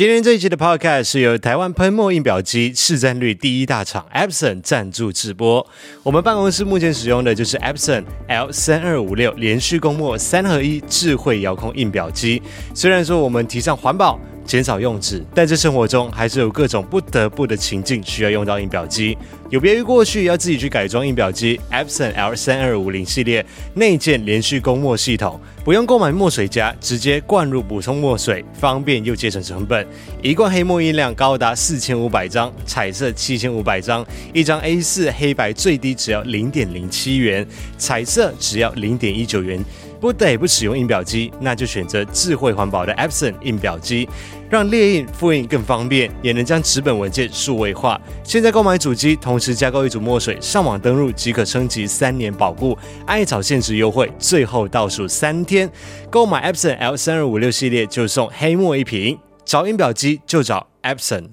今天这一期的 Podcast 是由台湾喷墨印表机市占率第一大厂 Epson 赞助直播。我们办公室目前使用的就是 Epson L 三二五六连续供墨三合一智慧遥控印表机。虽然说我们提倡环保，减少用纸，但在生活中还是有各种不得不的情境需要用到印表机。有别于过去要自己去改装印表机，Epson L 三二五零系列内建连续供墨系统，不用购买墨水夹，直接灌入补充墨水，方便又节省成本。一罐黑墨印量高达四千五百张，彩色七千五百张，一张 A 四黑白最低只要零点零七元，彩色只要零点一九元。不得不使用印表机，那就选择智慧环保的 Epson 印表机，让列印、复印更方便，也能将纸本文件数位化。现在购买主机，同时加购一组墨水，上网登录即可升级三年保固。艾草限时优惠，最后倒数三天，购买 Epson L 三二五六系列就送黑墨一瓶。找印表机就找 Epson。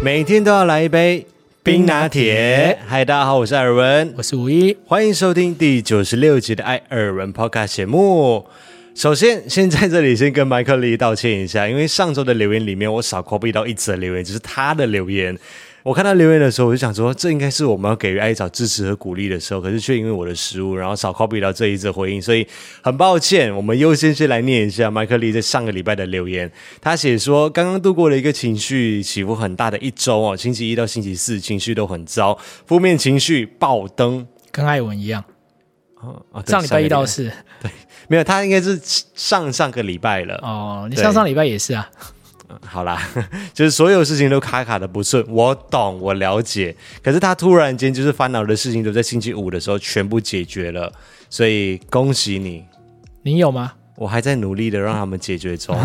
每天都要来一杯冰拿铁。嗨，大家好，我是艾尔文，我是五一，欢迎收听第九十六集的艾尔文 Podcast 节目。首先，先在这里先跟麦克利道歉一下，因为上周的留言里面我少 copy 到一则留言，就是他的留言。我看到留言的时候，我就想说，这应该是我们要给予艾草支持和鼓励的时候，可是却因为我的失误，然后少 copy 到这一则回应，所以很抱歉。我们优先先来念一下麦克利在上个礼拜的留言。他写说，刚刚度过了一个情绪起伏很大的一周哦，星期一到星期四情绪都很糟，负面情绪爆灯，跟艾文一样。哦哦，上礼拜一到四，对，没有，他应该是上上个礼拜了。哦，你上上礼拜也是啊。好啦，就是所有事情都卡卡的不顺，我懂，我了解。可是他突然间就是烦恼的事情都在星期五的时候全部解决了，所以恭喜你。你有吗？我还在努力的让他们解决中。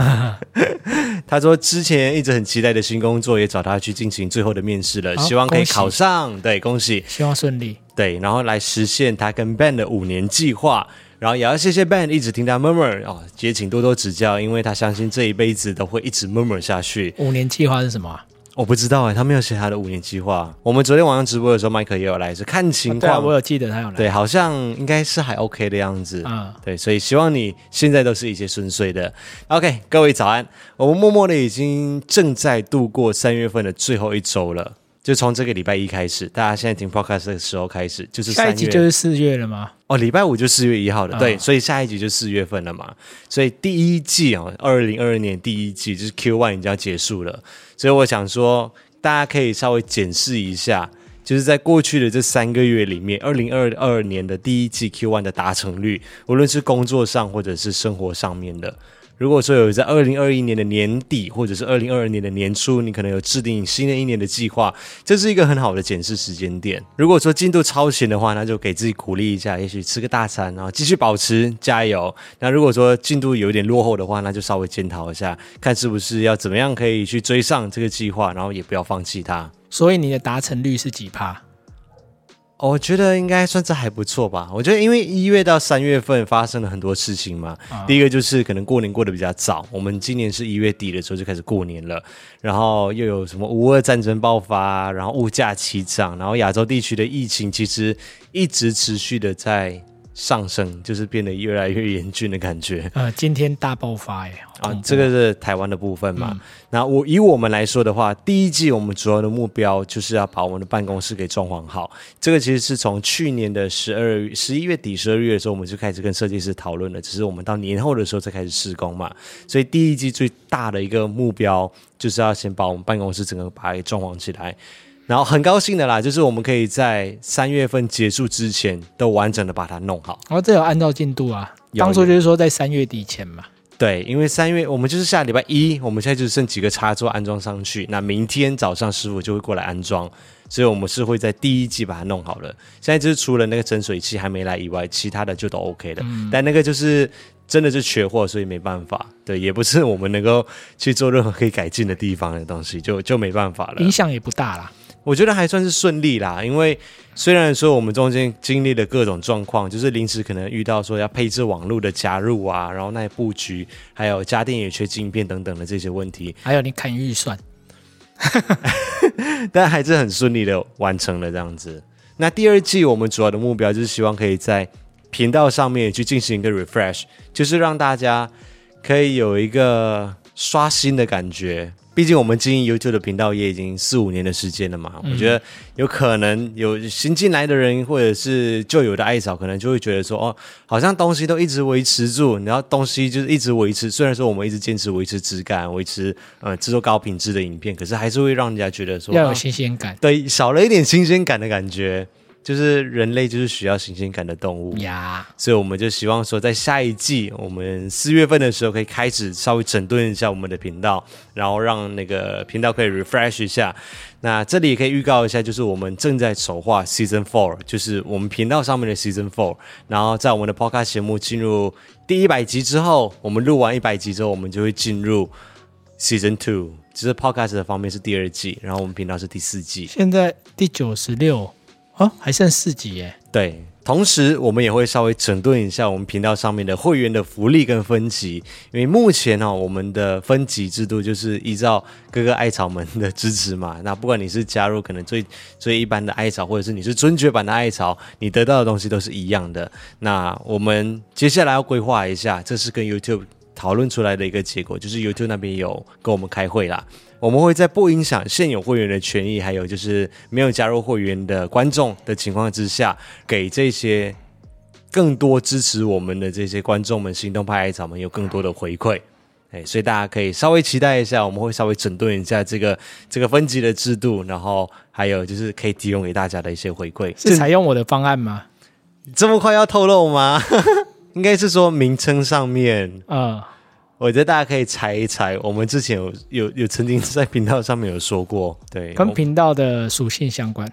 他说之前一直很期待的新工作也找他去进行最后的面试了，希望可以考上。对，恭喜，希望顺利。对，然后来实现他跟 Ben 的五年计划。然后也要谢谢 Ben 一直听他 murmur 哦，也请多多指教，因为他相信这一辈子都会一直 murmur 下去。五年计划是什么？我不知道哎，他没有写他的五年计划。我们昨天晚上直播的时候，麦克也有来，是看情况。对啊，我有记得他有来。对，好像应该是还 OK 的样子。嗯，对，所以希望你现在都是一切顺遂的。OK，各位早安。我们默默的已经正在度过三月份的最后一周了。就从这个礼拜一开始，大家现在听 podcast 的时候开始，就是下一集就是四月了吗？哦，礼拜五就四月一号了，对，所以下一集就四月份了嘛。所以第一季哦，二零二二年第一季就是 Q one 已经要结束了，所以我想说，大家可以稍微检视一下，就是在过去的这三个月里面，二零二二年的第一季 Q one 的达成率，无论是工作上或者是生活上面的。如果说有在二零二一年的年底，或者是二零二二年的年初，你可能有制定新的一年的计划，这是一个很好的检视时间点。如果说进度超前的话，那就给自己鼓励一下，也许吃个大餐，然后继续保持，加油。那如果说进度有点落后的话，那就稍微检讨一下，看是不是要怎么样可以去追上这个计划，然后也不要放弃它。所以你的达成率是几趴？我觉得应该算是还不错吧。我觉得因为一月到三月份发生了很多事情嘛。Uh. 第一个就是可能过年过得比较早，我们今年是一月底的时候就开始过年了，然后又有什么乌俄战争爆发，然后物价齐涨，然后亚洲地区的疫情其实一直持续的在。上升就是变得越来越严峻的感觉。呃，今天大爆发耶！啊，这个是台湾的部分嘛。嗯、那我以我们来说的话，第一季我们主要的目标就是要把我们的办公室给装潢好。这个其实是从去年的十二月、十一月底、十二月的时候，我们就开始跟设计师讨论了。只是我们到年后的时候才开始施工嘛。所以第一季最大的一个目标就是要先把我们办公室整个把它给装潢起来。然后很高兴的啦，就是我们可以在三月份结束之前都完整的把它弄好。然后这有按照进度啊，当初就是说在三月底前嘛。对，因为三月我们就是下礼拜一，我们现在就剩几个插座安装上去，那明天早上师傅就会过来安装，所以我们是会在第一季把它弄好了。现在就是除了那个整水器还没来以外，其他的就都 OK 了。嗯。但那个就是真的是缺货，所以没办法。对，也不是我们能够去做任何可以改进的地方的东西，就就没办法了。影响也不大啦。我觉得还算是顺利啦，因为虽然说我们中间经历了各种状况，就是临时可能遇到说要配置网络的加入啊，然后那布局，还有家电也缺晶片等等的这些问题，还有你砍预算，但还是很顺利的完成了这样子。那第二季我们主要的目标就是希望可以在频道上面去进行一个 refresh，就是让大家可以有一个刷新的感觉。毕竟我们经营 YouTube 的频道也已经四五年的时间了嘛，嗯、我觉得有可能有新进来的人或者是旧有的艾草，可能就会觉得说，哦，好像东西都一直维持住，然后东西就是一直维持。虽然说我们一直坚持维持质感，维持呃制作高品质的影片，可是还是会让人家觉得说要有新鲜感，啊，对，少了一点新鲜感的感觉。就是人类就是需要新鲜感的动物呀.所以我们就希望说，在下一季我们四月份的时候，可以开始稍微整顿一下我们的频道，然后让那个频道可以 refresh 一下。那这里也可以预告一下，就是我们正在筹划 Season Four，就是我们频道上面的 Season Four。然后在我们的 Podcast 节目进入第一百集之后，我们录完一百集之后，我们就会进入 Season Two，就是 Podcast 的方面是第二季，然后我们频道是第四季。现在第九十六。哦，还剩四集耶。对，同时我们也会稍微整顿一下我们频道上面的会员的福利跟分级，因为目前哦，我们的分级制度就是依照各个艾草们的支持嘛。那不管你是加入可能最最一般的艾草，或者是你是尊爵版的艾草，你得到的东西都是一样的。那我们接下来要规划一下，这是跟 YouTube 讨论出来的一个结果，就是 YouTube 那边有跟我们开会啦。我们会在不影响现有会员的权益，还有就是没有加入会员的观众的情况之下，给这些更多支持我们的这些观众们，行动派艾草们有更多的回馈。哎，所以大家可以稍微期待一下，我们会稍微整顿一下这个这个分级的制度，然后还有就是可以提供给大家的一些回馈。是采用我的方案吗？这么快要透露吗？应该是说名称上面，嗯。我觉得大家可以猜一猜，我们之前有有有曾经在频道上面有说过，对，跟频道的属性相关，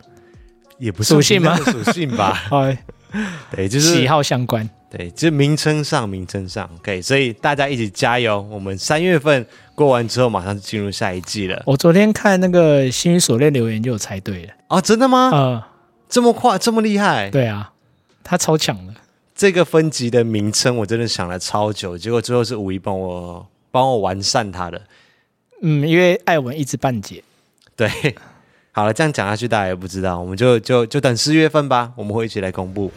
也不是属性吗？属性吧 对，就是喜好相关，对，就是名称上，名称上，OK，所以大家一起加油，我们三月份过完之后，马上就进入下一季了。我昨天看那个心语锁链留言就有猜对了，啊，真的吗？嗯，这么快，这么厉害？对啊，他超强的。这个分级的名称我真的想了超久，结果最后是五一帮我帮我完善它的。嗯，因为艾文一知半解。对，好了，这样讲下去大家也不知道，我们就就就等四月份吧，我们会一起来公布。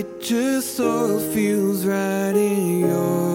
It just all feels right in your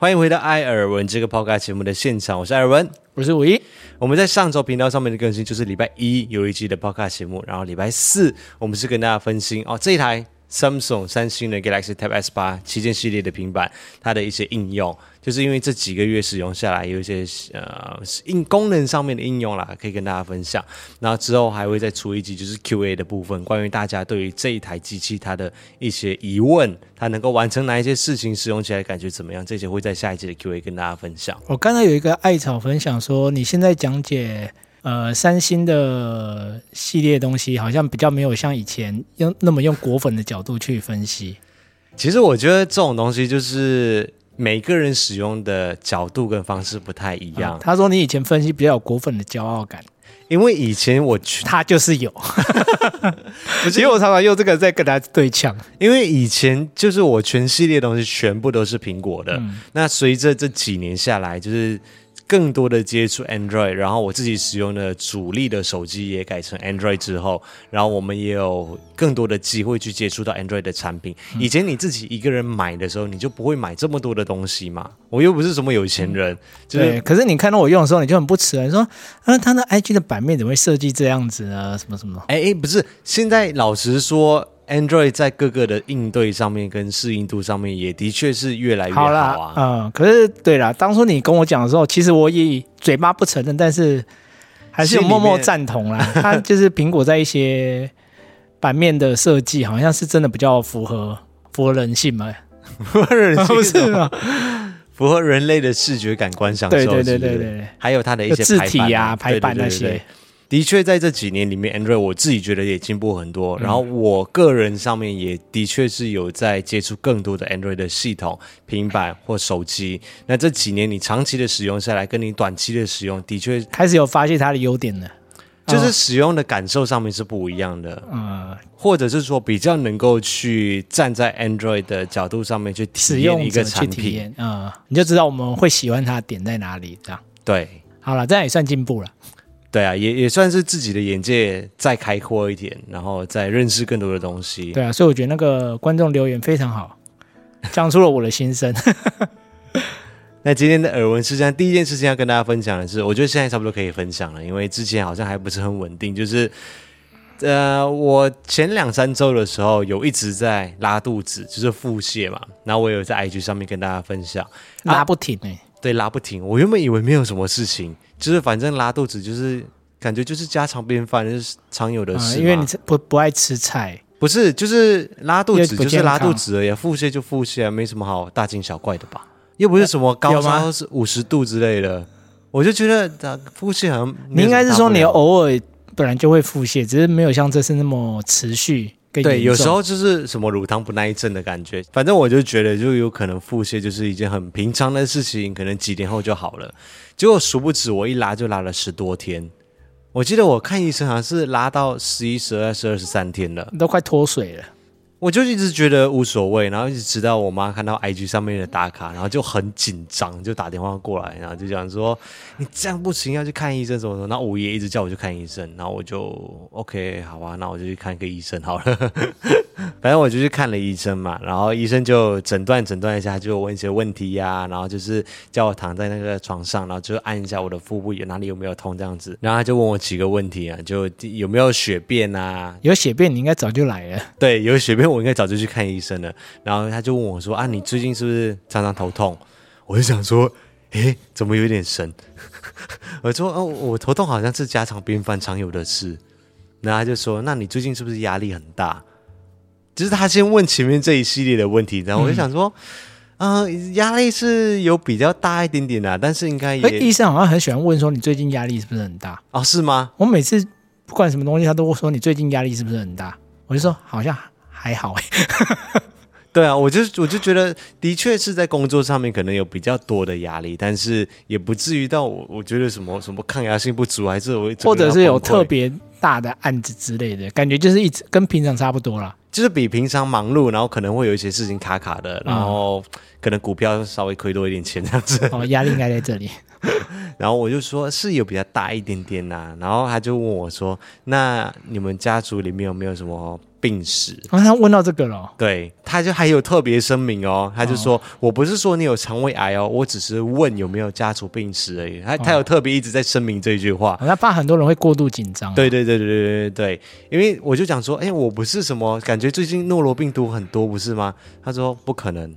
欢迎回到艾尔文这个 Podcast 节目的现场，我是艾尔文，我是五一。我们在上周频道上面的更新就是礼拜一有一期的 Podcast 节目，然后礼拜四我们是跟大家分析哦这一台 Samsung 三星的 Galaxy Tab S 八旗舰系列的平板它的一些应用。就是因为这几个月使用下来，有一些呃应功能上面的应用啦，可以跟大家分享。然后之后还会再出一集，就是 QA 的部分，关于大家对于这一台机器它的一些疑问，它能够完成哪一些事情，使用起来感觉怎么样，这些会在下一集的 QA 跟大家分享。我刚才有一个艾草分享说，你现在讲解呃三星的系列东西，好像比较没有像以前用那么用果粉的角度去分析。其实我觉得这种东西就是。每个人使用的角度跟方式不太一样。嗯，他说你以前分析比较有果粉的骄傲感，因为以前我去他就是有，其实我常常用这个在跟他对呛。因为以前就是我全系列的东西全部都是苹果的，嗯，那随着这几年下来，就是。更多的接触 Android，然后我自己使用的主力的手机也改成 Android 之后，然后我们也有更多的机会去接触到 Android 的产品。以前你自己一个人买的时候，你就不会买这么多的东西嘛。我又不是什么有钱人，嗯、就是对。可是你看到我用的时候，你就很不齿你说，啊，他的 IG 的版面怎么会设计这样子呢？什么什么？哎哎，不是，现在老实说。Android 在各个的应对上面跟适应度上面也的确是越来越好啊。好嗯，可是对了，当初你跟我讲的时候，其实我也嘴巴不承认，但是还是有默默赞同啦。它就是苹果在一些版面的设计，好像是真的比较符合符合人性嘛。符合人性 不是吗？符合人类的视觉感官享受，对对对对对，还有它的一些字体啊、排版那些。的确，在这几年里面，Android 我自己觉得也进步很多。嗯、然后我个人上面也的确是有在接触更多的 Android 的系统、平板或手机。那这几年你长期的使用下来，跟你短期的使用，的确开始有发现它的优点了，就是使用的感受上面是不一样的。嗯，或者是说比较能够去站在 Android 的角度上面去体验一个产品，嗯，你就知道我们会喜欢它的点在哪里。这样对，好了，这样也算进步了。对啊，也也算是自己的眼界再开阔一点，然后再认识更多的东西。对啊，所以我觉得那个观众留言非常好，讲出了我的心声。那今天的耳闻是这样，第一件事情要跟大家分享的是，我觉得现在差不多可以分享了，因为之前好像还不是很稳定。就是呃，我前两三周的时候有一直在拉肚子，就是腹泻嘛。然后我有在 IG 上面跟大家分享，拉不停哎、欸。对，拉不停。我原本以为没有什么事情，就是反正拉肚子，就是感觉就是家常便饭，就是常有的事、嗯。因为你不不爱吃菜，不是，就是拉肚子，就是拉肚子而已。腹泻就腹泻啊，没什么好大惊小怪的吧？又不是什么高烧是五十度之类的。我就觉得腹泻好像你应该是说你偶尔本来就会腹泻，只是没有像这次那么持续。对，有时候就是什么乳糖不耐症的感觉，反正我就觉得就有可能腹泻就是一件很平常的事情，可能几天后就好了。结果殊不知我一拉就拉了十多天，我记得我看医生好像是拉到十一、十二、十二、十三天了，都快脱水了。我就一直觉得无所谓，然后一直直到我妈看到 IG 上面的打卡，然后就很紧张，就打电话过来，然后就讲说你这样不行，要去看医生什么什么。然后我爷一直叫我去看医生，然后我就 OK 好吧，那我就去看一个医生好了。反正我就去看了医生嘛，然后医生就诊断诊断一下，就问一些问题呀、啊，然后就是叫我躺在那个床上，然后就按一下我的腹部有哪里有没有痛这样子，然后他就问我几个问题啊，就有没有血便啊？有血便你应该早就来了。对，有血便。我应该早就去看医生了，然后他就问我说：“啊，你最近是不是常常头痛？”我就想说：“诶，怎么有点神？” 我说：“哦，我头痛好像是家常便饭、常有的事。”然后他就说：“那你最近是不是压力很大？”就是他先问前面这一系列的问题，然后我就想说：“嗯、呃，压力是有比较大一点点的，但是应该也……医生好像很喜欢问说你最近压力是不是很大？哦，是吗？我每次不管什么东西，他都会说你最近压力是不是很大？我就说好像。”还好。哎，对啊，我就我就觉得，的确是在工作上面可能有比较多的压力，但是也不至于到我我觉得什么什么抗压性不足，还是我或者是有特别大的案子之类的感觉，就是一直跟平常差不多啦，就是比平常忙碌，然后可能会有一些事情卡卡的，然后可能股票稍微亏多一点钱这样子，哦，压力应该在这里。然后我就说是有比较大一点点呐、啊，然后他就问我说：“那你们家族里面有没有什么？”病史，啊，他问到这个了，对，他就还有特别声明哦，他就说、哦、我不是说你有肠胃癌哦，我只是问有没有家族病史而已，他、哦、他有特别一直在声明这一句话，他怕很多人会过度紧张，对对对对对对对，因为我就讲说，哎，我不是什么感觉最近诺罗病毒很多不是吗？他说不可能。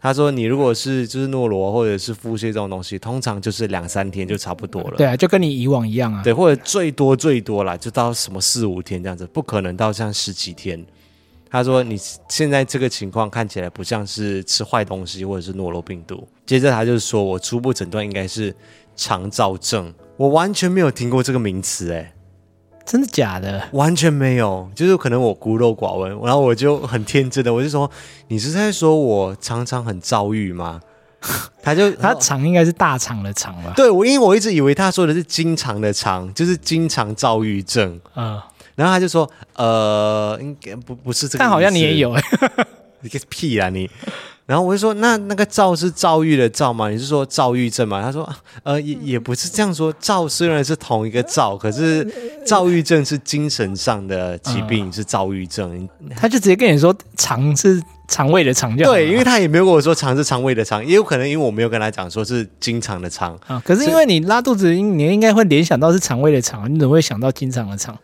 他说：“你如果是就是诺罗或者是腹泻这种东西，通常就是两三天就差不多了。对啊，就跟你以往一样啊。对，或者最多最多啦，就到什么四五天这样子，不可能到像十几天。”他说：“你现在这个情况看起来不像是吃坏东西或者是诺罗病毒。”接着他就说：“我初步诊断应该是肠燥症。”我完全没有听过这个名词，哎。真的假的？完全没有，就是可能我孤陋寡闻，然后我就很天真的，我就说，你是在说我常常很遭遇吗？他就他常应该是大肠的肠吧？对，我因为我一直以为他说的是经常的常，就是经常躁郁症。嗯，然后他就说，呃，应该不不是这个，但好像你也有哎，你个屁啊你！然后我就说，那那个躁是躁郁的躁吗？你是说躁郁症吗？他说，呃，也也不是这样说。躁虽然是同一个躁，可是躁郁症是精神上的疾病，嗯、是躁郁症。他就直接跟你说，肠是肠胃的肠，对，因为他也没有跟我说肠是肠胃的肠，也有可能因为我没有跟他讲说是经常的肠啊。可是因为你拉肚子，你应该会联想到是肠胃的肠，你怎么会想到经常的肠？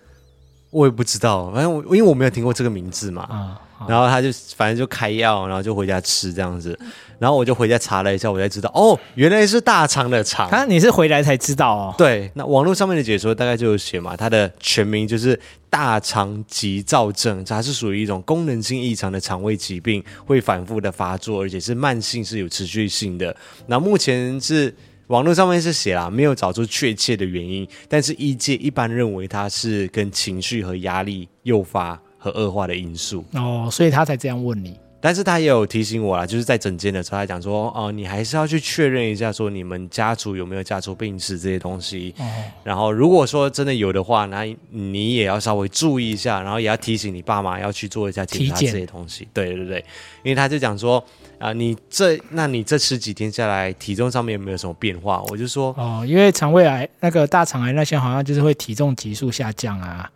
我也不知道，反正我因为我没有听过这个名字嘛。啊然后他就反正就开药，然后就回家吃这样子。然后我就回家查了一下，我才知道哦，原来是大肠的肠。啊，你是回来才知道哦？对，那网络上面的解说大概就有写嘛，它的全名就是大肠急躁症，它是属于一种功能性异常的肠胃疾病，会反复的发作，而且是慢性，是有持续性的。那目前是网络上面是写啦，没有找出确切的原因，但是医界一般认为它是跟情绪和压力诱发和恶化的因素。哦，所以他才这样问你。但是他也有提醒我啦，就是在诊间的时候，他讲说，哦，你还是要去确认一下，说你们家族有没有家族病史这些东西。哦。然后如果说真的有的话，那你也要稍微注意一下，然后也要提醒你爸妈要去做一下检查这些东西。对对对，因为他就讲说，啊、呃，你这，那你这十几天下来，体重上面有没有什么变化？我就说，哦，因为肠胃癌那个大肠癌那些好像就是会体重急速下降啊，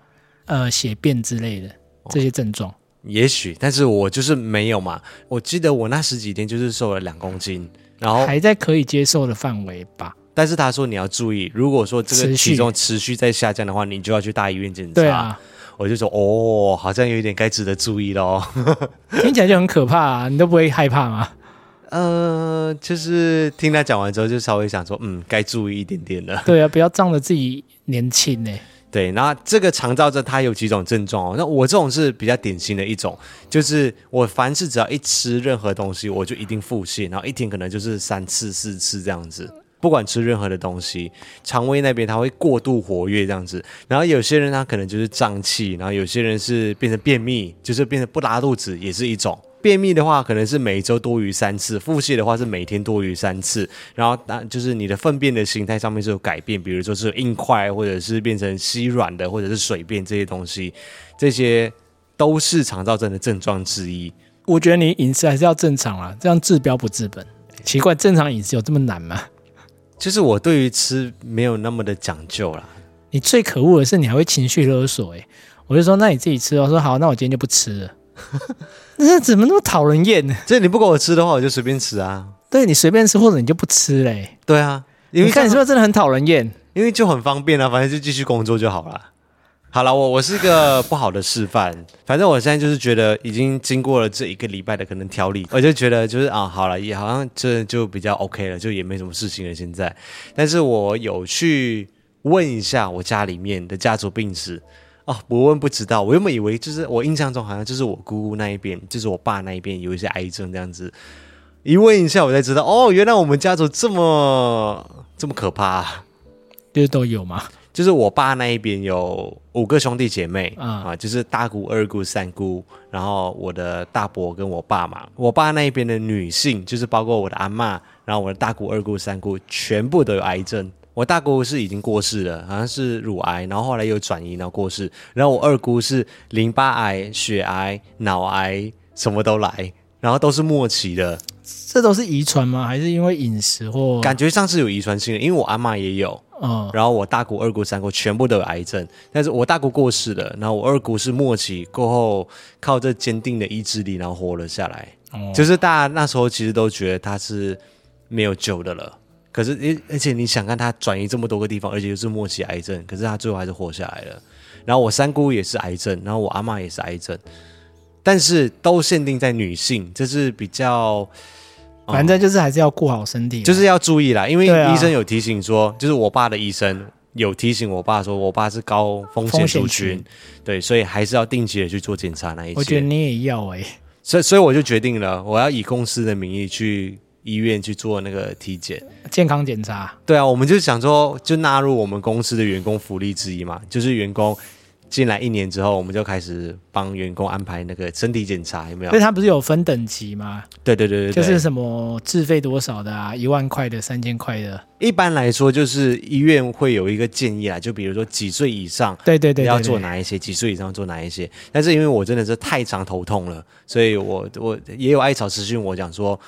呃，血便之类的这些症状。哦也许，但是我就是没有嘛。我记得我那十几天就是瘦了两公斤，然后还在可以接受的范围吧。但是他说你要注意，如果说这个体重持续在下降的话，你就要去大医院检查。对啊，我就说哦，好像有一点该值得注意喽。听起来就很可怕啊，你都不会害怕吗？呃，就是听他讲完之后，就稍微想说，嗯，该注意一点点了。对啊，不要仗着自己年轻呢。对，那这个肠躁症它有几种症状哦。那我这种是比较典型的一种，就是我凡是只要一吃任何东西，我就一定腹泻，然后一天可能就是三次四次这样子。不管吃任何的东西，肠胃那边它会过度活跃这样子。然后有些人他可能就是胀气，然后有些人是变成便秘，就是变成不拉肚子，也是一种。便秘的话，可能是每周多于三次；腹泻的话是每天多于三次。然后，那就是你的粪便的形态上面是有改变，比如说是硬块，或者是变成稀软的，或者是水便这些东西，这些都是肠躁症的症状之一。我觉得你饮食还是要正常啊，这样治标不治本。奇怪，正常饮食有这么难吗？就是我对于吃没有那么的讲究啦。你最可恶的是，你还会情绪勒索。诶，我就说，那你自己吃。我说好，那我今天就不吃了。那怎么那么讨人厌呢？这你不给我吃的话，我就随便吃啊。对，你随便吃，或者你就不吃嘞。对啊，因为你看你是不是真的很讨人厌？因为就很方便啊，反正就继续工作就好了。好了，我我是一个不好的示范。反正我现在就是觉得已经经过了这一个礼拜的可能调理，我就觉得就是啊，好了，也好像这就比较 OK 了，就也没什么事情了现在。但是我有去问一下我家里面的家族病史。哦，不问不知道。我原本以为就是我印象中好像就是我姑姑那一边，就是我爸那一边有一些癌症这样子。一问一下，我才知道哦，原来我们家族这么这么可怕啊。就是都有吗？就是我爸那一边有五个兄弟姐妹、嗯、啊，就是大姑、二姑、三姑，然后我的大伯跟我爸嘛。我爸那一边的女性，就是包括我的阿嬷，然后我的大姑、二姑、三姑，全部都有癌症。我大姑是已经过世了，好像是乳癌，然后后来又转移，然后过世。然后我二姑是淋巴癌、血癌、脑癌，什么都来，然后都是末期的。这都是遗传吗？还是因为饮食或？感觉上是有遗传性的，因为我阿妈也有。嗯。然后我大姑、二姑、三姑全部都有癌症，但是我大姑过世了，然后我二姑是末期过后靠着坚定的意志力，然后活了下来。哦。就是大家那时候其实都觉得她是没有救的了。可是，而而且你想看他转移这么多个地方，而且又是末期癌症，可是他最后还是活下来了。然后我三姑也是癌症，然后我阿妈也是癌症，但是都限定在女性，这是比较，反正就是还是要顾好身体，就是要注意啦。因为医生有提醒说，就是我爸的医生有提醒我爸说，我爸是高风险族群，对，所以还是要定期的去做检查那一些。我觉得你也要哎、欸，所以所以我就决定了，我要以公司的名义去。医院去做那个体检、健康检查，对啊，我们就想说，就纳入我们公司的员工福利之一嘛，就是员工进来一年之后，我们就开始帮员工安排那个身体检查，有没有？所以他不是有分等级吗？对对对对，就是什么自费多少的啊，一万块的、三千块的。一般来说，就是医院会有一个建议啊，就比如说几岁以上，对对对，要做哪一些？几岁以上做哪一些？但是因为我真的是太常头痛了，所以我我也有艾草私讯我讲说。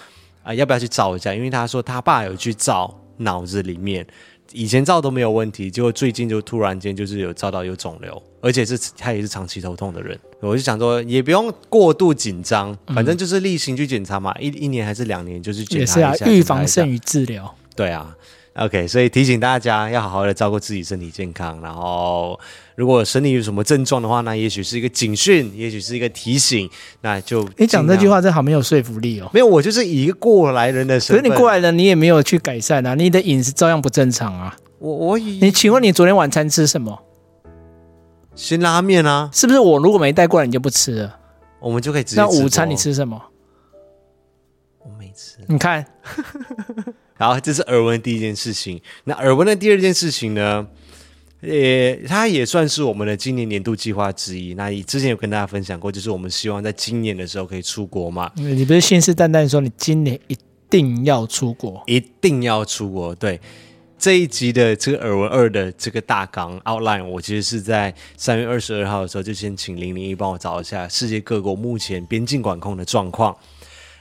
啊，要不要去照一下？因为他说他爸有去照脑子里面，以前照都没有问题，结果最近就突然间就是有照到有肿瘤，而且是他也是长期头痛的人。我就想说，也不用过度紧张，反正就是例行去检查嘛，一一年还是两年，就是检查一下。也是啊，预防胜于治疗。对啊，OK，所以提醒大家要好好的照顾自己身体健康，然后如果身体有什么症状的话，那也许是一个警讯，也许是一个提醒，那就你讲这句话真好没有说服力哦。没有，我就是以一个过来人的身份，可是你过来人，你也没有去改善啊，你的饮食照样不正常啊。我我以你请问你昨天晚餐吃什么？辛拉面啊，是不是？我如果没带过来，你就不吃了，我们就可以直接吃。那午餐你吃什么？我没吃。你看。好，这是耳闻第一件事情。那耳闻的第二件事情呢？呃，它也算是我们的今年年度计划之一。那你之前有跟大家分享过，就是我们希望在今年的时候可以出国嘛？你不是信誓旦旦说你今年一定要出国，一定要出国？对，这一集的这个耳闻二的这个大纲 outline，我其实是在三月二十二号的时候就先请零零一帮我找一下世界各国目前边境管控的状况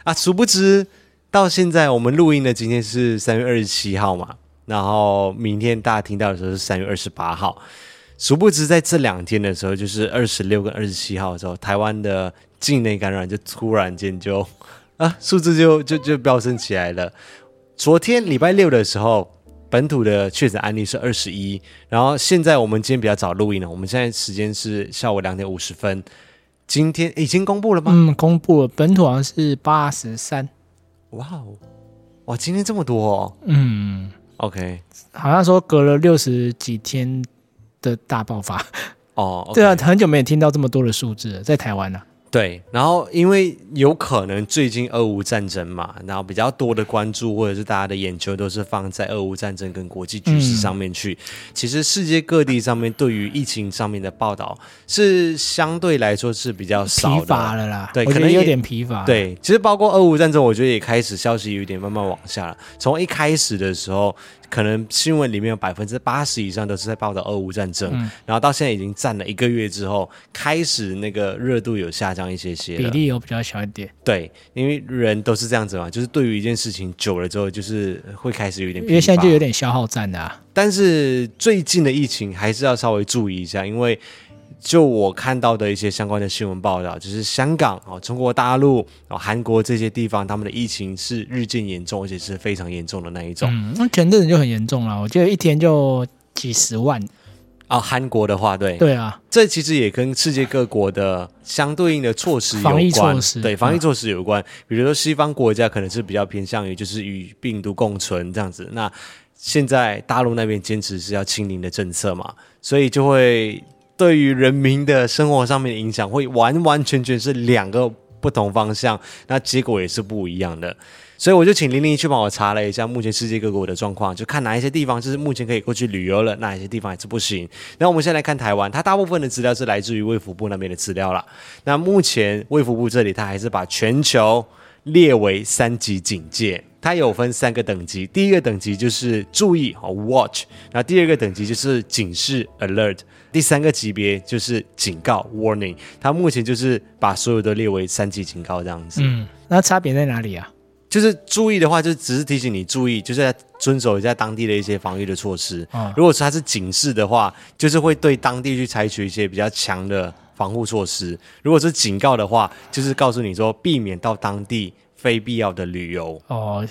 啊，殊不知。到现在，我们录音的今天是三月二十七号嘛，然后明天大家听到的时候是三月二十八号。殊不知，在这两天的时候，就是二十六跟二十七号的时候，台湾的境内感染就突然间就 啊，数字就就就飙升起来了。昨天礼拜六的时候，本土的确诊案例是二十一，然后现在我们今天比较早录音了，我们现在时间是下午两点五十分。今天已经公布了吗？嗯，公布了，本土好像是八十三。哇哦，哇，今天这么多哦。嗯，OK，好像说隔了六十几天的大爆发。哦，okay、对啊，很久没有听到这么多的数字了，在台湾呢、啊。对，然后因为有可能最近俄乌战争嘛，然后比较多的关注或者是大家的眼球都是放在俄乌战争跟国际局势上面去。嗯、其实世界各地上面对于疫情上面的报道是相对来说是比较少的，疲乏了啦。对，可能有点疲乏。对，其实包括俄乌战争，我觉得也开始消息有点慢慢往下了。从一开始的时候。可能新闻里面有百分之八十以上都是在报道俄乌战争，嗯、然后到现在已经站了一个月之后，开始那个热度有下降一些些，比例有比较小一点。对，因为人都是这样子嘛，就是对于一件事情久了之后，就是会开始有点，因为现在就有点消耗战的啊。但是最近的疫情还是要稍微注意一下，因为。就我看到的一些相关的新闻报道，就是香港哦、中国大陆哦、韩国这些地方，他们的疫情是日渐严重，而且是非常严重的那一种。嗯，那前阵子就很严重了，我记得一天就几十万。啊、哦，韩国的话，对，对啊，这其实也跟世界各国的相对应的措施有关，防疫措施，对，防疫措施有关。嗯、比如说西方国家可能是比较偏向于就是与病毒共存这样子，那现在大陆那边坚持是要清零的政策嘛，所以就会。对于人民的生活上面的影响，会完完全全是两个不同方向，那结果也是不一样的。所以我就请零零一去帮我查了一下目前世界各国的状况，就看哪一些地方就是目前可以过去旅游了，哪一些地方还是不行。那我们先来看台湾，它大部分的资料是来自于卫福部那边的资料了。那目前卫福部这里，它还是把全球列为三级警戒。它有分三个等级，第一个等级就是注意哦，watch，那第二个等级就是警示 alert，第三个级别就是警告 warning。它目前就是把所有都列为三级警告这样子。嗯，那差别在哪里啊？就是注意的话，就只是提醒你注意，就是要遵守一下当地的一些防御的措施。嗯，如果说它是警示的话，就是会对当地去采取一些比较强的防护措施。如果是警告的话，就是告诉你说避免到当地。非必要的旅游哦，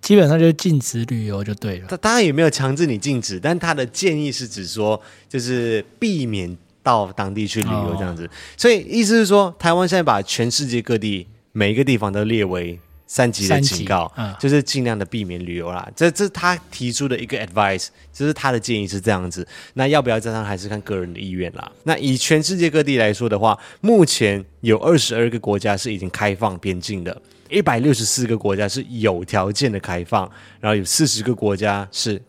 基本上就是禁止旅游就对了。他当然也没有强制你禁止，但他的建议是指说，就是避免到当地去旅游这样子。哦、所以意思是说，台湾现在把全世界各地每一个地方都列为三级的警告，嗯、就是尽量的避免旅游啦。这这他提出的一个 advice，就是他的建议是这样子。那要不要这样，还是看个人的意愿啦。那以全世界各地来说的话，目前有二十二个国家是已经开放边境的。一百六十四个国家是有条件的开放，然后有四十个国家是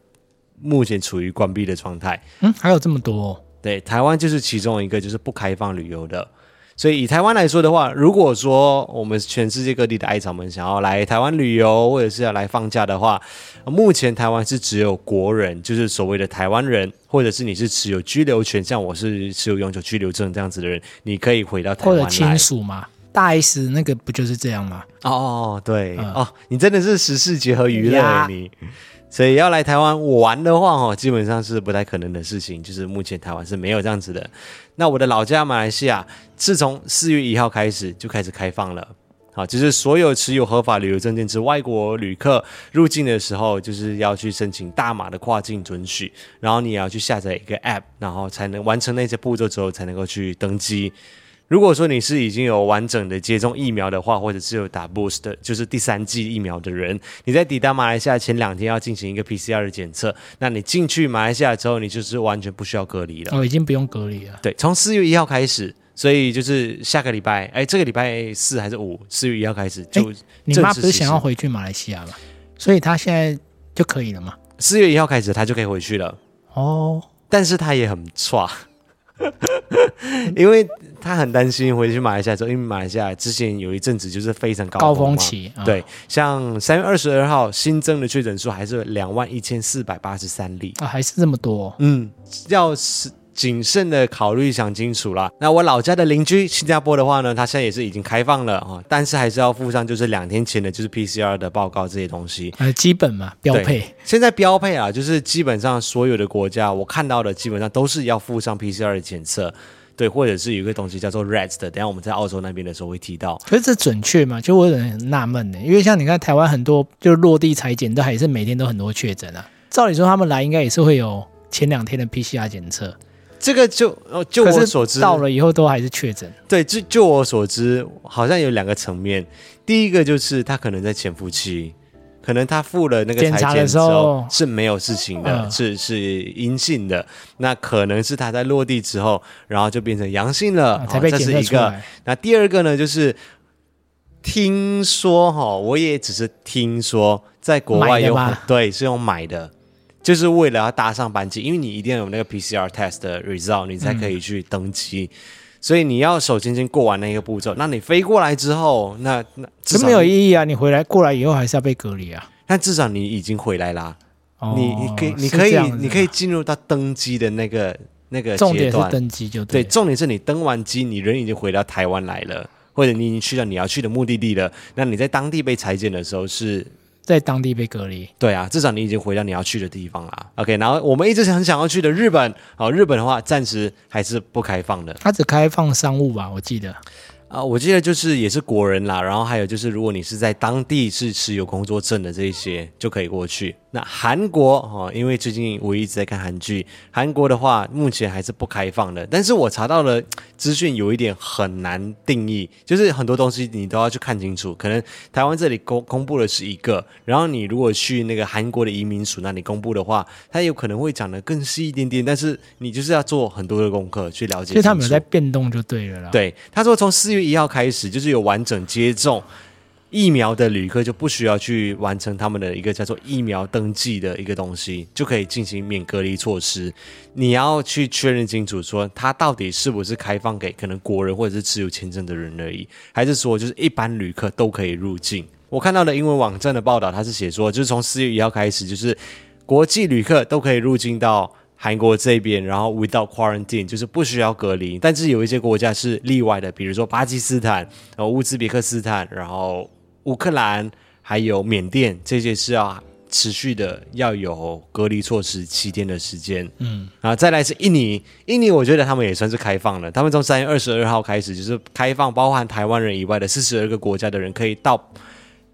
目前处于关闭的状态。嗯，还有这么多哦？对，台湾就是其中一个，就是不开放旅游的。所以以台湾来说的话，如果说我们全世界各地的艾草们想要来台湾旅游，或者是要来放假的话，目前台湾是只有国人，就是所谓的台湾人，或者是你是持有居留权，像我是持有永久居留证这样子的人，你可以回到台湾来。或者亲属嘛。大 S 那个不就是这样吗？哦，对，嗯、哦，你真的是时事结合娱乐你，所以要来台湾玩的话，哦，基本上是不太可能的事情。就是目前台湾是没有这样子的。那我的老家马来西亚，自从四月一号开始就开始开放了。好，就是所有持有合法旅游证件之外国旅客入境的时候，就是要去申请大马的跨境准许，然后你也要去下载一个 App，然后才能完成那些步骤之后，才能够去登机。如果说你是已经有完整的接种疫苗的话，或者是有打 boost 的，就是第三剂疫苗的人，你在抵达马来西亚前两天要进行一个 PCR 的检测。那你进去马来西亚之后，你就是完全不需要隔离了。哦，已经不用隔离了。对，从四月一号开始，所以就是下个礼拜，哎，这个礼拜四还是五？四月一号开始就。你妈不是想要回去马来西亚吗？所以她现在就可以了吗？四月一号开始，她就可以回去了。哦，但是她也很差。因为他很担心回去马来西亚之后，因为马来西亚之前有一阵子就是非常高峰，高峰期，哦、对，像三月二十二号新增的确诊数还是两万一千四百八十三例。啊，还是这么多，嗯，要是。谨慎的考虑，想清楚了。那我老家的邻居新加坡的话呢，他现在也是已经开放了啊，但是还是要附上就是两天前的就是 PCR 的报告这些东西，呃，基本嘛，标配。现在标配啊，就是基本上所有的国家我看到的基本上都是要附上 PCR 的检测，对，或者是有一个东西叫做 RAT 的，等下我们在澳洲那边的时候会提到。可是这准确吗？就我有点很纳闷呢，因为像你看台湾很多就落地采检都还是每天都很多确诊啊，照理说他们来应该也是会有前两天的 PCR 检测。这个就哦，就我所知，到了以后都还是确诊。对，就就我所知，好像有两个层面。第一个就是他可能在潜伏期，可能他付了那个采检的时候是没有事情的，是是阴性的。那可能是他在落地之后，然后就变成阳性了，才被检测出来。这是一个。那第二个呢，就是听说哈，我也只是听说，在国外有对是用买的。就是为了要搭上班机，因为你一定要有那个 PCR test 的 result，你才可以去登机。嗯、所以你要首先先过完那个步骤。那你飞过来之后，那那这没有意义啊！你回来过来以后还是要被隔离啊。但至少你已经回来啦，哦、你你可以你可以你可以进入到登机的那个那个阶段。重点是登机就对，对，重点是你登完机，你人已经回到台湾来了，或者你已经去到你要去的目的地了。那你在当地被裁剪的时候是。在当地被隔离，对啊，至少你已经回到你要去的地方了。OK，然后我们一直很想要去的日本，好，日本的话暂时还是不开放的，它只开放商务吧，我记得。啊，我记得就是也是国人啦，然后还有就是如果你是在当地是持有工作证的这一些就可以过去。那韩国哦，因为最近我一直在看韩剧，韩国的话目前还是不开放的。但是我查到了资讯有一点很难定义，就是很多东西你都要去看清楚。可能台湾这里公公布的是一个，然后你如果去那个韩国的移民署那里公布的话，它有可能会讲的更细一点点。但是你就是要做很多的功课去了解。所以他们有在变动就对了啦。对，他说从四月一号开始就是有完整接种。疫苗的旅客就不需要去完成他们的一个叫做疫苗登记的一个东西，就可以进行免隔离措施。你要去确认清楚，说他到底是不是开放给可能国人或者是持有签证的人而已，还是说就是一般旅客都可以入境？我看到的英文网站的报道，它是写说，就是从四月一号开始，就是国际旅客都可以入境到韩国这边，然后 without quarantine，就是不需要隔离。但是有一些国家是例外的，比如说巴基斯坦、然后乌兹别克斯坦，然后。乌克兰还有缅甸，这些是要持续的要有隔离措施七天的时间。嗯，然后再来是印尼，印尼我觉得他们也算是开放了，他们从三月二十二号开始就是开放，包含台湾人以外的四十二个国家的人可以到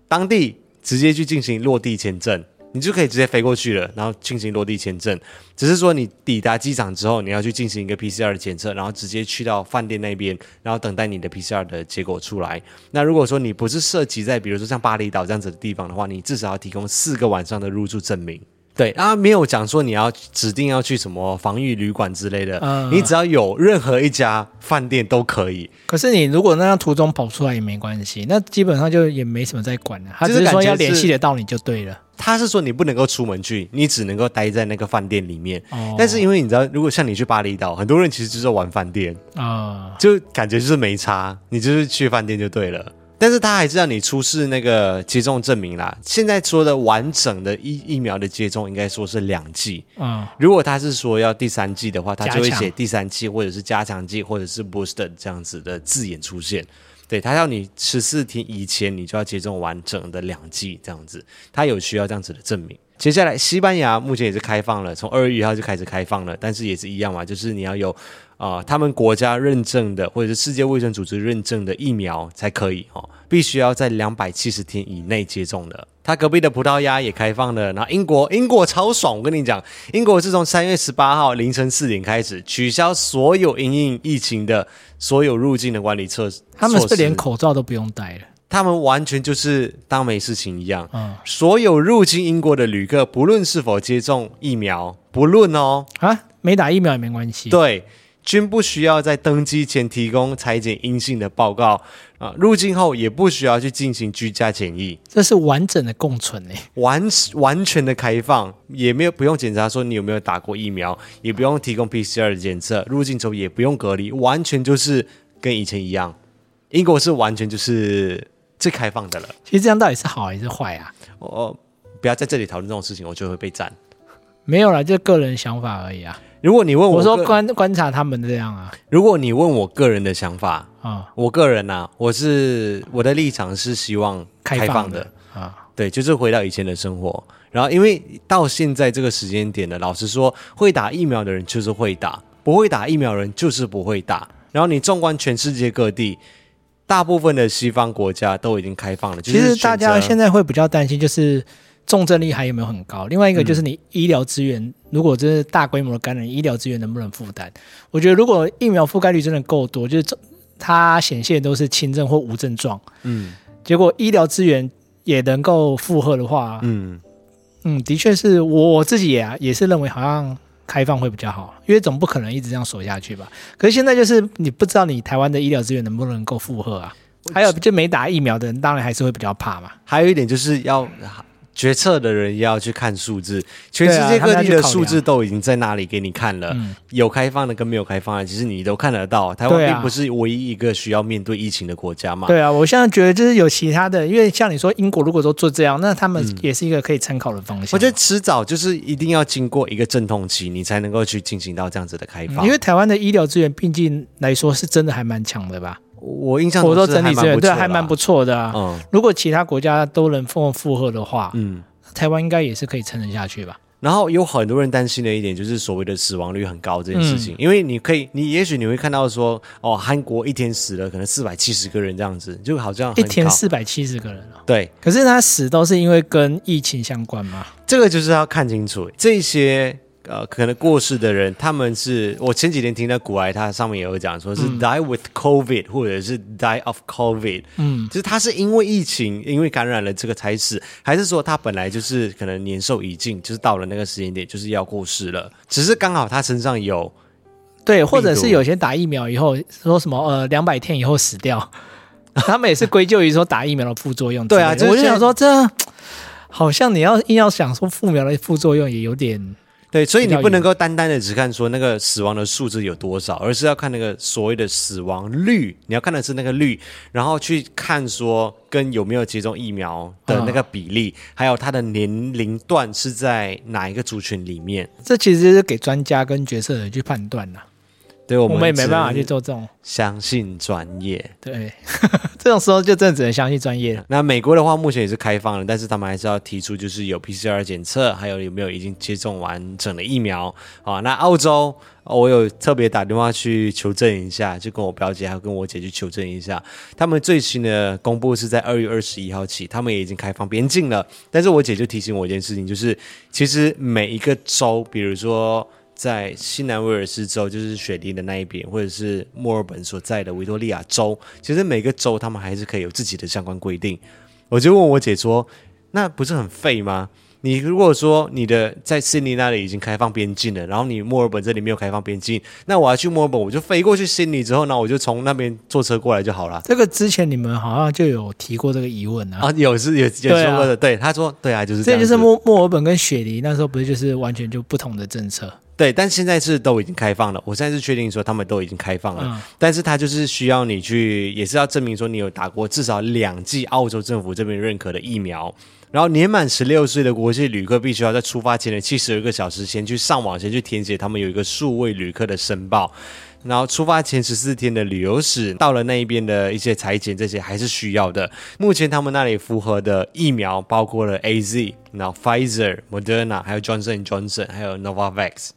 当地直接去进行落地签证。你就可以直接飞过去了，然后进行落地签证。只是说你抵达机场之后，你要去进行一个 PCR 的检测，然后直接去到饭店那边，然后等待你的 PCR 的结果出来。那如果说你不是涉及在比如说像巴厘岛这样子的地方的话，你至少要提供四个晚上的入住证明。对啊，没有讲说你要指定要去什么防疫旅馆之类的，嗯，你只要有任何一家饭店都可以。可是你如果那样途中跑出来也没关系，那基本上就也没什么在管了。他只是说要联系得到你就对了。他是说你不能够出门去，你只能够待在那个饭店里面。哦，但是因为你知道，如果像你去巴厘岛，很多人其实就是玩饭店啊，哦，就感觉就是没差，你就是去饭店就对了。但是他还是让你出示那个接种证明啦。现在说的完整的疫疫苗的接种，应该说是两剂。嗯，如果他是说要第三剂的话，他就会写第三剂，或者是加强剂，或者是 booster 这样子的字眼出现。对，他要你十四天以前你就要接种完整的两剂这样子，他有需要这样子的证明。接下来西班牙目前也是开放了，从二月一号就开始开放了，但是也是一样嘛，就是你要有啊、呃、他们国家认证的或者是世界卫生组织认证的疫苗才可以哦，必须要在两百七十天以内接种的。他隔壁的葡萄牙也开放了，然后英国，英国超爽，我跟你讲，英国是从三月十八号凌晨四点开始取消所有因应疫情的所有入境的管理措施，他们是连口罩都不用戴了，他们完全就是当没事情一样。嗯，所有入境英国的旅客，不论是否接种疫苗，不论哦，啊，没打疫苗也没关系，对。均不需要在登机前提供采检阴性的报告啊，入境后也不需要去进行居家检疫，这是完整的共存诶，完完全的开放，也没有不用检查说你有没有打过疫苗，也不用提供 PCR 的检测，入境之后也不用隔离，完全就是跟以前一样。英国是完全就是最开放的了。其实这样到底是好还是坏啊？我不要在这里讨论这种事情，我就会被赞。没有啦，就个人想法而已啊。如果你问我，我说观观察他们这样啊。如果你问我个人的想法啊，哦、我个人呐、啊，我是我的立场是希望开放的啊，哦、对，就是回到以前的生活。然后因为到现在这个时间点呢，老实说，会打疫苗的人就是会打，不会打疫苗的人就是不会打。然后你纵观全世界各地，大部分的西方国家都已经开放了。就是、其实大家现在会比较担心，就是。重症率还有没有很高？另外一个就是你医疗资源，嗯、如果真是大规模的感染，医疗资源能不能负担？我觉得如果疫苗覆盖率真的够多，就是它显现都是轻症或无症状，嗯，结果医疗资源也能够负荷的话，嗯嗯，的确是我自己也也是认为好像开放会比较好，因为总不可能一直这样锁下去吧？可是现在就是你不知道你台湾的医疗资源能不能够负荷啊？还有就没打疫苗的人，当然还是会比较怕嘛。还有一点就是要。决策的人要去看数字，全世界各地的数字都已经在那里给你看了。嗯、有开放的跟没有开放的，其实你都看得到。台湾并不是唯一一个需要面对疫情的国家嘛。对啊，我现在觉得就是有其他的，因为像你说英国如果说做这样，那他们也是一个可以参考的方向。我觉得迟早就是一定要经过一个阵痛期，你才能够去进行到这样子的开放。嗯、因为台湾的医疗资源毕竟来说是真的还蛮强的吧。我印象中我都整体资源对还蛮不错的啊。嗯，如果其他国家都能负负荷的话，嗯。台湾应该也是可以撑得下去吧。然后有很多人担心的一点就是所谓的死亡率很高这件事情，嗯、因为你可以，你也许你会看到说，哦，韩国一天死了可能四百七十个人这样子，就好像一天四百七十个人哦。对，可是他死都是因为跟疫情相关吗？这个就是要看清楚这些。呃，可能过世的人，他们是我前几天听到古埃，他上面也有讲，说是 die with COVID，嗯，或者是 die of COVID，嗯，就是他是因为疫情，因为感染了这个才死，还是说他本来就是可能年寿已尽，就是到了那个时间点就是要过世了，只是刚好他身上有，对，或者是有些打疫苗以后说什么呃两百天以后死掉，他们也是归咎于说打疫苗的副作用。对啊，就是，我就想说这好像你要硬要想说疫苗的副作用也有点。对，所以你不能够单单的只看说那个死亡的数字有多少，而是要看那个所谓的死亡率。你要看的是那个率，然后去看说跟有没有接种疫苗的那个比例，哦、还有他的年龄段是在哪一个族群里面。这其实是给专家跟决策人去判断的。对，我们，我们也没办法去做这种相信专业。对，这种时候就真的只能相信专业了。那美国的话，目前也是开放了，但是他们还是要提出就是有 PCR 检测，还有有没有已经接种完整的疫苗啊。那澳洲，我有特别打电话去求证一下，就跟我表姐还有跟我姐去求证一下，他们最新的公布是在二月二十一号起，他们也已经开放边境了。但是我姐就提醒我一件事情，就是其实每一个州，比如说。在新南威尔士州，就是雪梨的那一边，或者是墨尔本所在的维多利亚州，其实每个州他们还是可以有自己的相关规定。我就问我姐说：“那不是很废吗？你如果说你的在悉尼那里已经开放边境了，然后你墨尔本这里没有开放边境，那我要去墨尔本，我就飞过去悉尼之后呢，我就从那边坐车过来就好了。”这个之前你们好像就有提过这个疑问啊？啊，有是有有说过的，对，他说对啊，就是。这就是墨墨尔本跟雪梨那时候不是就是完全就不同的政策。对，但现在是都已经开放了。我现在是确定说他们都已经开放了，嗯、但是他就是需要你去，也是要证明说你有打过至少两剂澳洲政府这边认可的疫苗然后年满十六岁的国际旅客必须要在出发前的七十二个小时先去上网，先去填写他们有一个数位旅客的申报。然后出发前十四天的旅游史，到了那一边的一些裁剪，这些还是需要的。目前他们那里符合的疫苗包括了 AZ，然后 Pfizer、Moderna，还有 Johnson Johnson，还有 Novavax，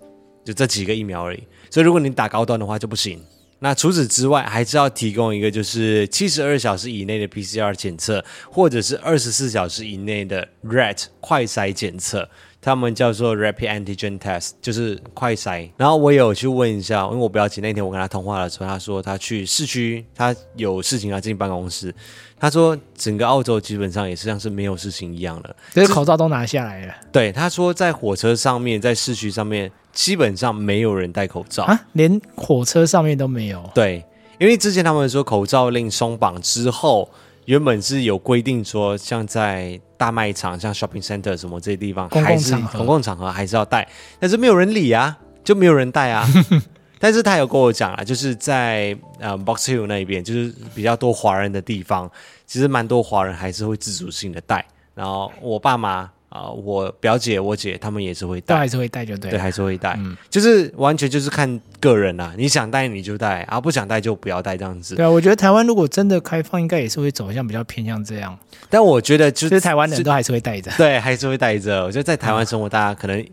就这几个疫苗而已。所以如果你打高端的话就不行。那除此之外，还是要提供一个就是七十二小时以内的 PCR 检测，或者是二十四小时以内的 RAT 快筛检测。他们叫做 Rapid Antigen Test，就是快筛。然后我有去问一下，因为我表姐那天我跟她通话的时候，她说她去市区，她有事情要进办公室。她说整个澳洲基本上也是像是没有事情一样的，这些口罩都拿下来了。对，她说在火车上面，在市区上面基本上没有人戴口罩啊，连火车上面都没有。对，因为之前他们说口罩令松绑之后。原本是有规定说，像在大卖场、像 shopping center 什么这些地方，还是公共场合还是要戴，但是没有人理啊，就没有人戴啊。但是他有跟我讲啊，就是在呃 Box Hill 那边，就是比较多华人的地方，其实蛮多华人还是会自主性的戴。然后我爸妈。啊、呃，我表姐、我姐他们也是会戴，还是会带就对，对，还是会带，嗯，就是完全就是看个人啦、啊，你想带你就带，啊，不想带就不要带这样子。对啊，我觉得台湾如果真的开放，应该也是会走向比较偏向这样。但我觉得就，就是台湾人都还是会带着，对，还是会带着。我觉得在台湾生活，大家可能。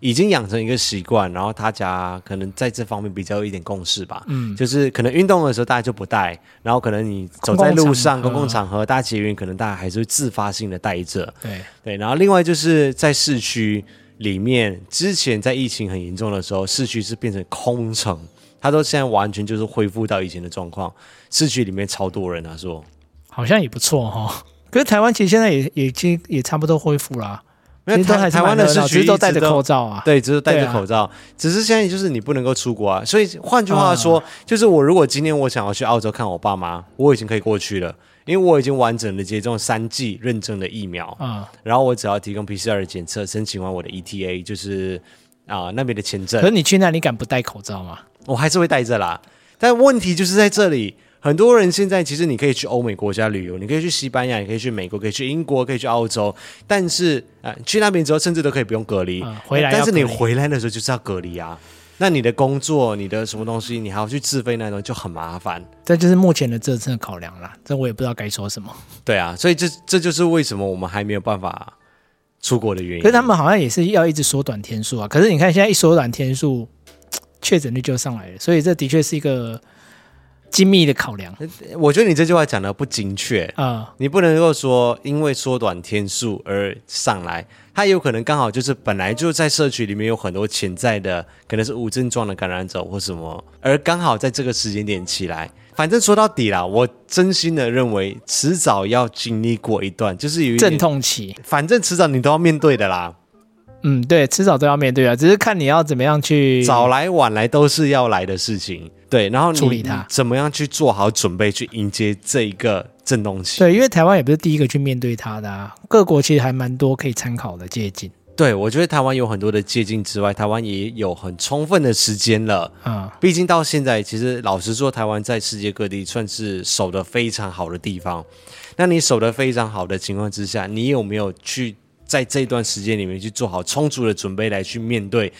已经养成一个习惯，然后他家可能在这方面比较有一点共识吧。嗯，就是可能运动的时候大家就不戴，然后可能你走在路上、公共场合、搭捷运，可能大家还是会自发性的戴着。对对，然后另外就是在市区里面，之前在疫情很严重的时候，市区是变成空城，他说现在完全就是恢复到以前的状况，市区里面超多人，他说好像也不错哈、哦。可是台湾其实现在也也经也差不多恢复了。因为台台湾的市区都戴着口罩啊，对，只是戴着口罩，只是现在就是你不能够出国啊。所以换句话说，就是我如果今天我想要去澳洲看我爸妈，我已经可以过去了，因为我已经完整的接种三剂认证的疫苗啊。然后我只要提供 PCR 检测，申请完我的 ETA，就是啊那边的签证。可是你去那，你敢不戴口罩吗？我还是会戴着啦。但问题就是在这里。很多人现在其实你可以去欧美国家旅游，你可以去西班牙，你可以去美国，可以去英国，可以去澳洲，但是啊、呃，去那边之后甚至都可以不用隔离、嗯。回来，但是你回来的时候就是要隔离啊。那你的工作，你的什么东西，你还要去自费那种，就很麻烦。这就是目前的政策考量啦。这我也不知道该说什么。对啊，所以这这就是为什么我们还没有办法出国的原因。可是他们好像也是要一直缩短天数啊。可是你看现在一缩短天数，确诊率就上来了。所以这的确是一个。精密的考量，我觉得你这句话讲的不精确啊！你不能够说因为缩短天数而上来，它有可能刚好就是本来就在社区里面有很多潜在的可能是无症状的感染者或什么，而刚好在这个时间点起来。反正说到底啦，我真心的认为迟早要经历过一段，就是有一阵痛期，反正迟早你都要面对的啦。嗯，对，迟早都要面对啊，只是看你要怎么样去，早来晚来都是要来的事情。对，然后你处理它，怎么样去做好准备去迎接这一个震动期？对，因为台湾也不是第一个去面对它的啊，各国其实还蛮多可以参考的借鉴。对，我觉得台湾有很多的借鉴之外，台湾也有很充分的时间了。啊、嗯，毕竟到现在，其实老实说，台湾在世界各地算是守得非常好的地方。那你守得非常好的情况之下，你有没有去在这段时间里面去做好充足的准备来去面对？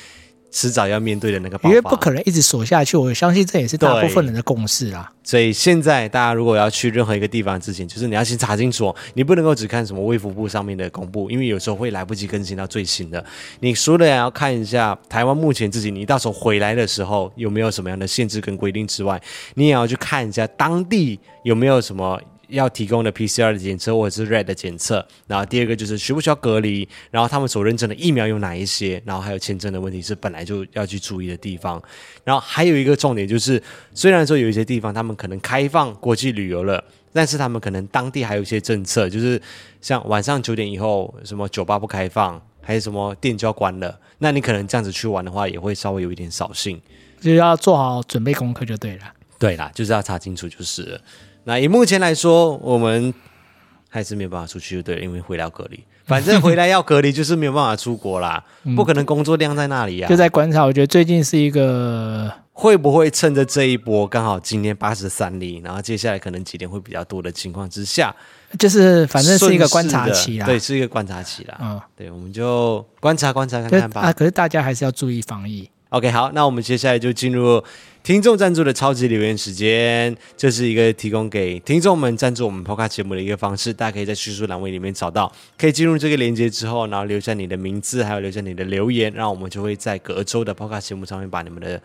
迟早要面对的那个爆发，因为不可能一直锁下去。我相信这也是大部分人的共识啦。所以现在大家如果要去任何一个地方之前，就是你要先查清楚，你不能够只看什么卫福部上面的公布，因为有时候会来不及更新到最新的。你除了要看一下台湾目前自己，你到时候回来的时候有没有什么样的限制跟规定之外，你也要去看一下当地有没有什么。要提供的 PCR 的检测或者是 RAT 的检测，然后第二个就是需不需要隔离，然后他们所认证的疫苗有哪一些，然后还有签证的问题是本来就要去注意的地方，然后还有一个重点就是，虽然说有一些地方他们可能开放国际旅游了，但是他们可能当地还有一些政策，就是像晚上九点以后什么酒吧不开放，还有什么店就要关了，那你可能这样子去玩的话，也会稍微有一点扫兴，就要做好准备功课就对了。对啦，就是要查清楚就是了。那以目前来说，我们还是没有办法出去，对，因为回来要隔离。反正回来要隔离，就是没有办法出国啦，不可能工作量在那里呀、啊。就在观察，我觉得最近是一个会不会趁着这一波刚好今天八十三例，然后接下来可能几天会比较多的情况之下，就是反正是一个观察期啦，对，是一个观察期啦。嗯，对，我们就观察观察看看吧。啊，可是大家还是要注意防疫。OK，好，那我们接下来就进入听众赞助的超级留言时间。这是一个提供给听众们赞助我们 Podcast 节目的一个方式，大家可以在叙述栏位里面找到，可以进入这个链接之后，然后留下你的名字，还有留下你的留言，然后我们就会在隔周的 Podcast 节目上面把你们的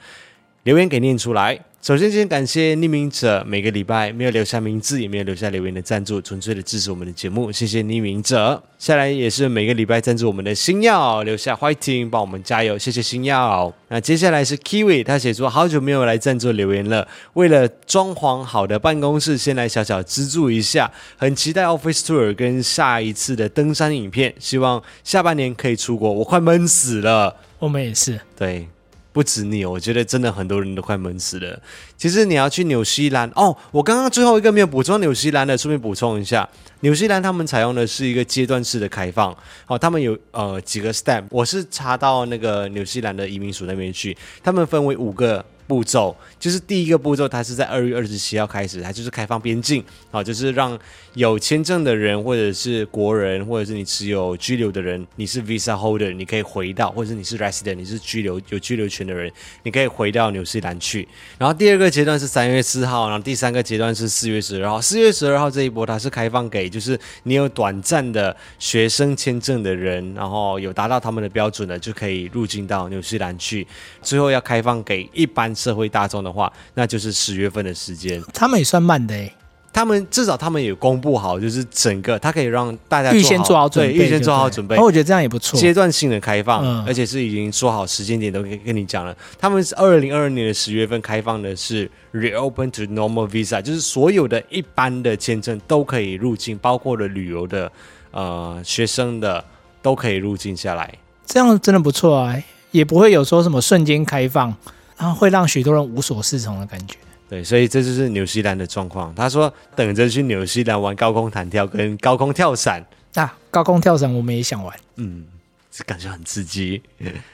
留言给念出来。首先，先感谢匿名者每个礼拜没有留下名字，也没有留下留言的赞助，纯粹的支持我们的节目，谢谢匿名者。下来也是每个礼拜赞助我们的星耀，留下 Fighting，帮我们加油，谢谢星耀。那接下来是 Kiwi，他写出好久没有来赞助留言了，为了装潢好的办公室，先来小小资助一下，很期待 Office Tour 跟下一次的登山影片，希望下半年可以出国，我快闷死了。我们也是，对。不止你，我觉得真的很多人都快闷死了。其实你要去纽西兰哦，我刚刚最后一个没有补充纽西兰的，顺便补充一下，纽西兰他们采用的是一个阶段式的开放。哦，他们有呃几个 step，我是查到那个纽西兰的移民署那边去，他们分为五个。步骤就是第一个步骤，它是在二月二十七号开始，它就是开放边境，好，就是让有签证的人，或者是国人，或者是你持有居留的人，你是 visa holder，你可以回到，或者是你是 resident，你是居留有居留权的人，你可以回到纽西兰去。然后第二个阶段是三月四号，然后第三个阶段是四月十二号。四月十二号这一波它是开放给就是你有短暂的学生签证的人，然后有达到他们的标准的就可以入境到纽西兰去。最后要开放给一般。社会大众的话，那就是十月份的时间。他们也算慢的诶，他们至少他们也公布好，就是整个他可以让大家预先做好准备，对，预先做好准备。我觉得这样也不错。阶段性的开放，嗯、而且是已经说好时间点都跟跟你讲了。他们是二零二二年的十月份开放的是 reopen to normal visa，就是所有的一般的签证都可以入境，包括了旅游的、呃学生的都可以入境下来。这样真的不错啊，也不会有说什么瞬间开放。然后会让许多人无所适从的感觉。对，所以这就是纽西兰的状况。他说等着去纽西兰玩高空弹跳跟高空跳伞啊，高空跳伞我们也想玩。嗯，这感觉很刺激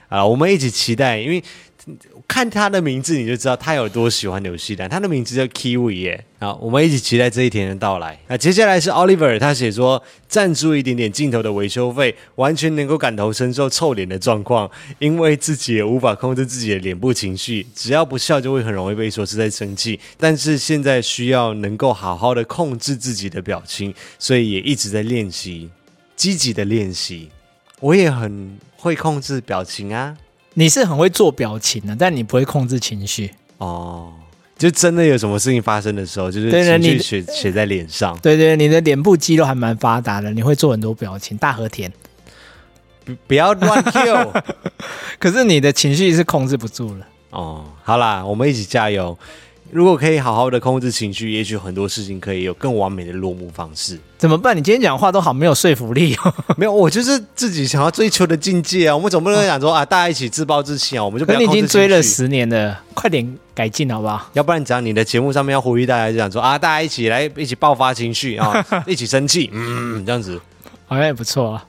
啊！我们一起期待，因为。看他的名字你就知道他有多喜欢纽西兰。他的名字叫 Kiwi 耶。好，我们一起期待这一天的到来。那接下来是 Oliver，他写说赞助一点点镜头的维修费，完全能够感同身受臭脸的状况，因为自己也无法控制自己的脸部情绪，只要不笑就会很容易被说是在生气。但是现在需要能够好好的控制自己的表情，所以也一直在练习，积极的练习。我也很会控制表情啊。你是很会做表情的，但你不会控制情绪哦。就真的有什么事情发生的时候，就是情绪写写在脸上。对对，你的脸部肌肉还蛮发达的，你会做很多表情。大和田，不不要乱 Q。可是你的情绪是控制不住了。哦，好啦，我们一起加油。如果可以好好的控制情绪，也许很多事情可以有更完美的落幕方式。怎么办？你今天讲话都好没有说服力哦。没有，我就是自己想要追求的境界啊。我们总不能讲说啊，大家一起自暴自弃啊。我们就不要控制情绪。可你已经追了十年了，快点改进好不好？要不然讲你的节目上面要呼吁大家，就讲说啊，大家一起来一起爆发情绪啊，一起生气，嗯，这样子好像也不错啊。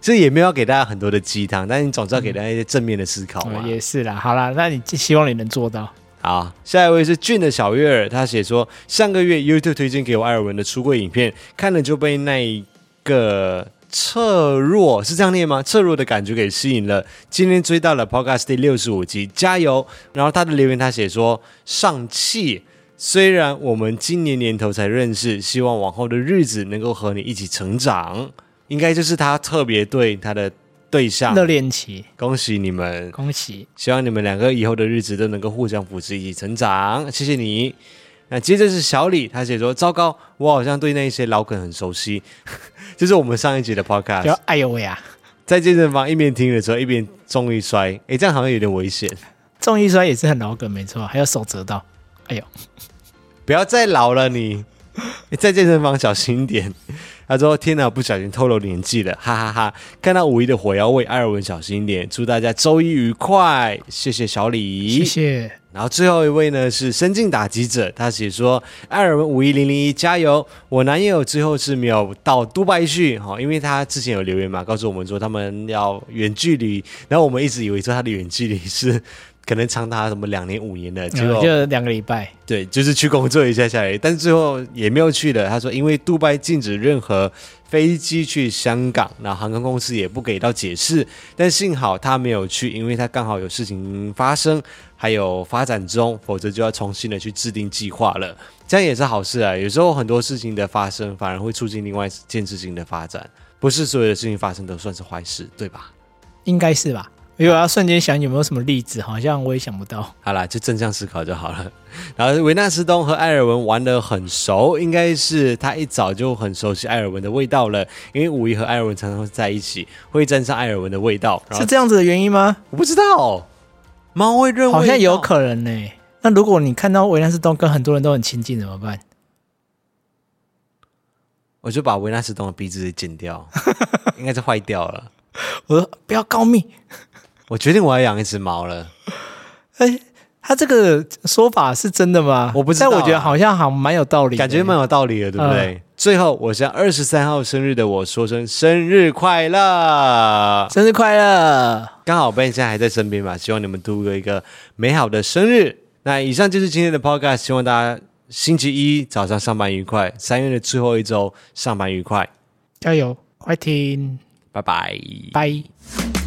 这也没有给大家很多的鸡汤，但是你总是要给大家一些正面的思考嘛。嗯，也是啦，好啦，那你希望你能做到。好，下一位是俊的小月儿，他写说上个月 YouTube 推荐给我艾尔文的出柜影片，看了就被那一个侧弱是这样念吗？侧弱的感觉给吸引了。今天追到了 Podcast 第六十五集，加油！然后他的留言他写说上气，虽然我们今年年头才认识，希望往后的日子能够和你一起成长。应该就是他特别对他的。对象热恋期，恭喜你们，恭喜！希望你们两个以后的日子都能够互相扶持，一起成长。谢谢你。那接着是小李，他写说：“糟糕，我好像对那些老梗很熟悉。”就是我们上一集的 Podcast。哎呦喂啊，在健身房一边听的时候一边重一摔，哎，这样好像有点危险。重一摔也是很老梗，没错，还有手折到。哎呦，不要再老了你，你在健身房小心一点。他说：“天哪，不小心透露年纪了，哈哈哈，哈！看到五一的火药味，艾尔文小心一点。祝大家周一愉快，谢谢小李，谢谢。然后最后一位呢是深进打击者，他写说：“艾尔文五一零零一加油！我男友最后是没有到杜拜去，哈，因为他之前有留言嘛，告诉我们说他们要远距离，然后我们一直以为说他的远距离是。”可能长达什么两年五年的，结果就两个礼拜。对，就是去工作一下下来，但是最后也没有去的。他说，因为杜拜禁止任何飞机去香港，那航空公司也不给到解释。但幸好他没有去，因为他刚好有事情发生，还有发展中，否则就要重新的去制定计划了。这样也是好事啊。有时候很多事情的发生，反而会促进另外一件事情的发展。不是所有的事情发生都算是坏事，对吧？应该是吧。如果要瞬间想有没有什么例子，好像我也想不到。好啦，就正向思考就好了。然后维纳斯东和艾尔文玩得很熟，应该是他一早就很熟悉艾尔文的味道了，因为五一和艾尔文常常会在一起，会沾上艾尔文的味道。是这样子的原因吗？我不知道。猫会认为好像有可能呢、欸。那如果你看到维纳斯东跟很多人都很亲近怎么办？我就把维纳斯东的鼻子给剪掉，应该是坏掉了。我说不要告密。我决定我要养一只猫了。哎，他这个说法是真的吗？我不知道、啊，但我觉得好像好蛮有道理，感觉蛮有道理的，对不对？嗯、最后，我向二十三号生日的我说声生日快乐，生日快乐！刚好 Ben 现在还在身边嘛，希望你们度过一个美好的生日。那以上就是今天的 Podcast，希望大家星期一早上上班愉快，三月的最后一周上班愉快，加油，快听，拜拜，拜。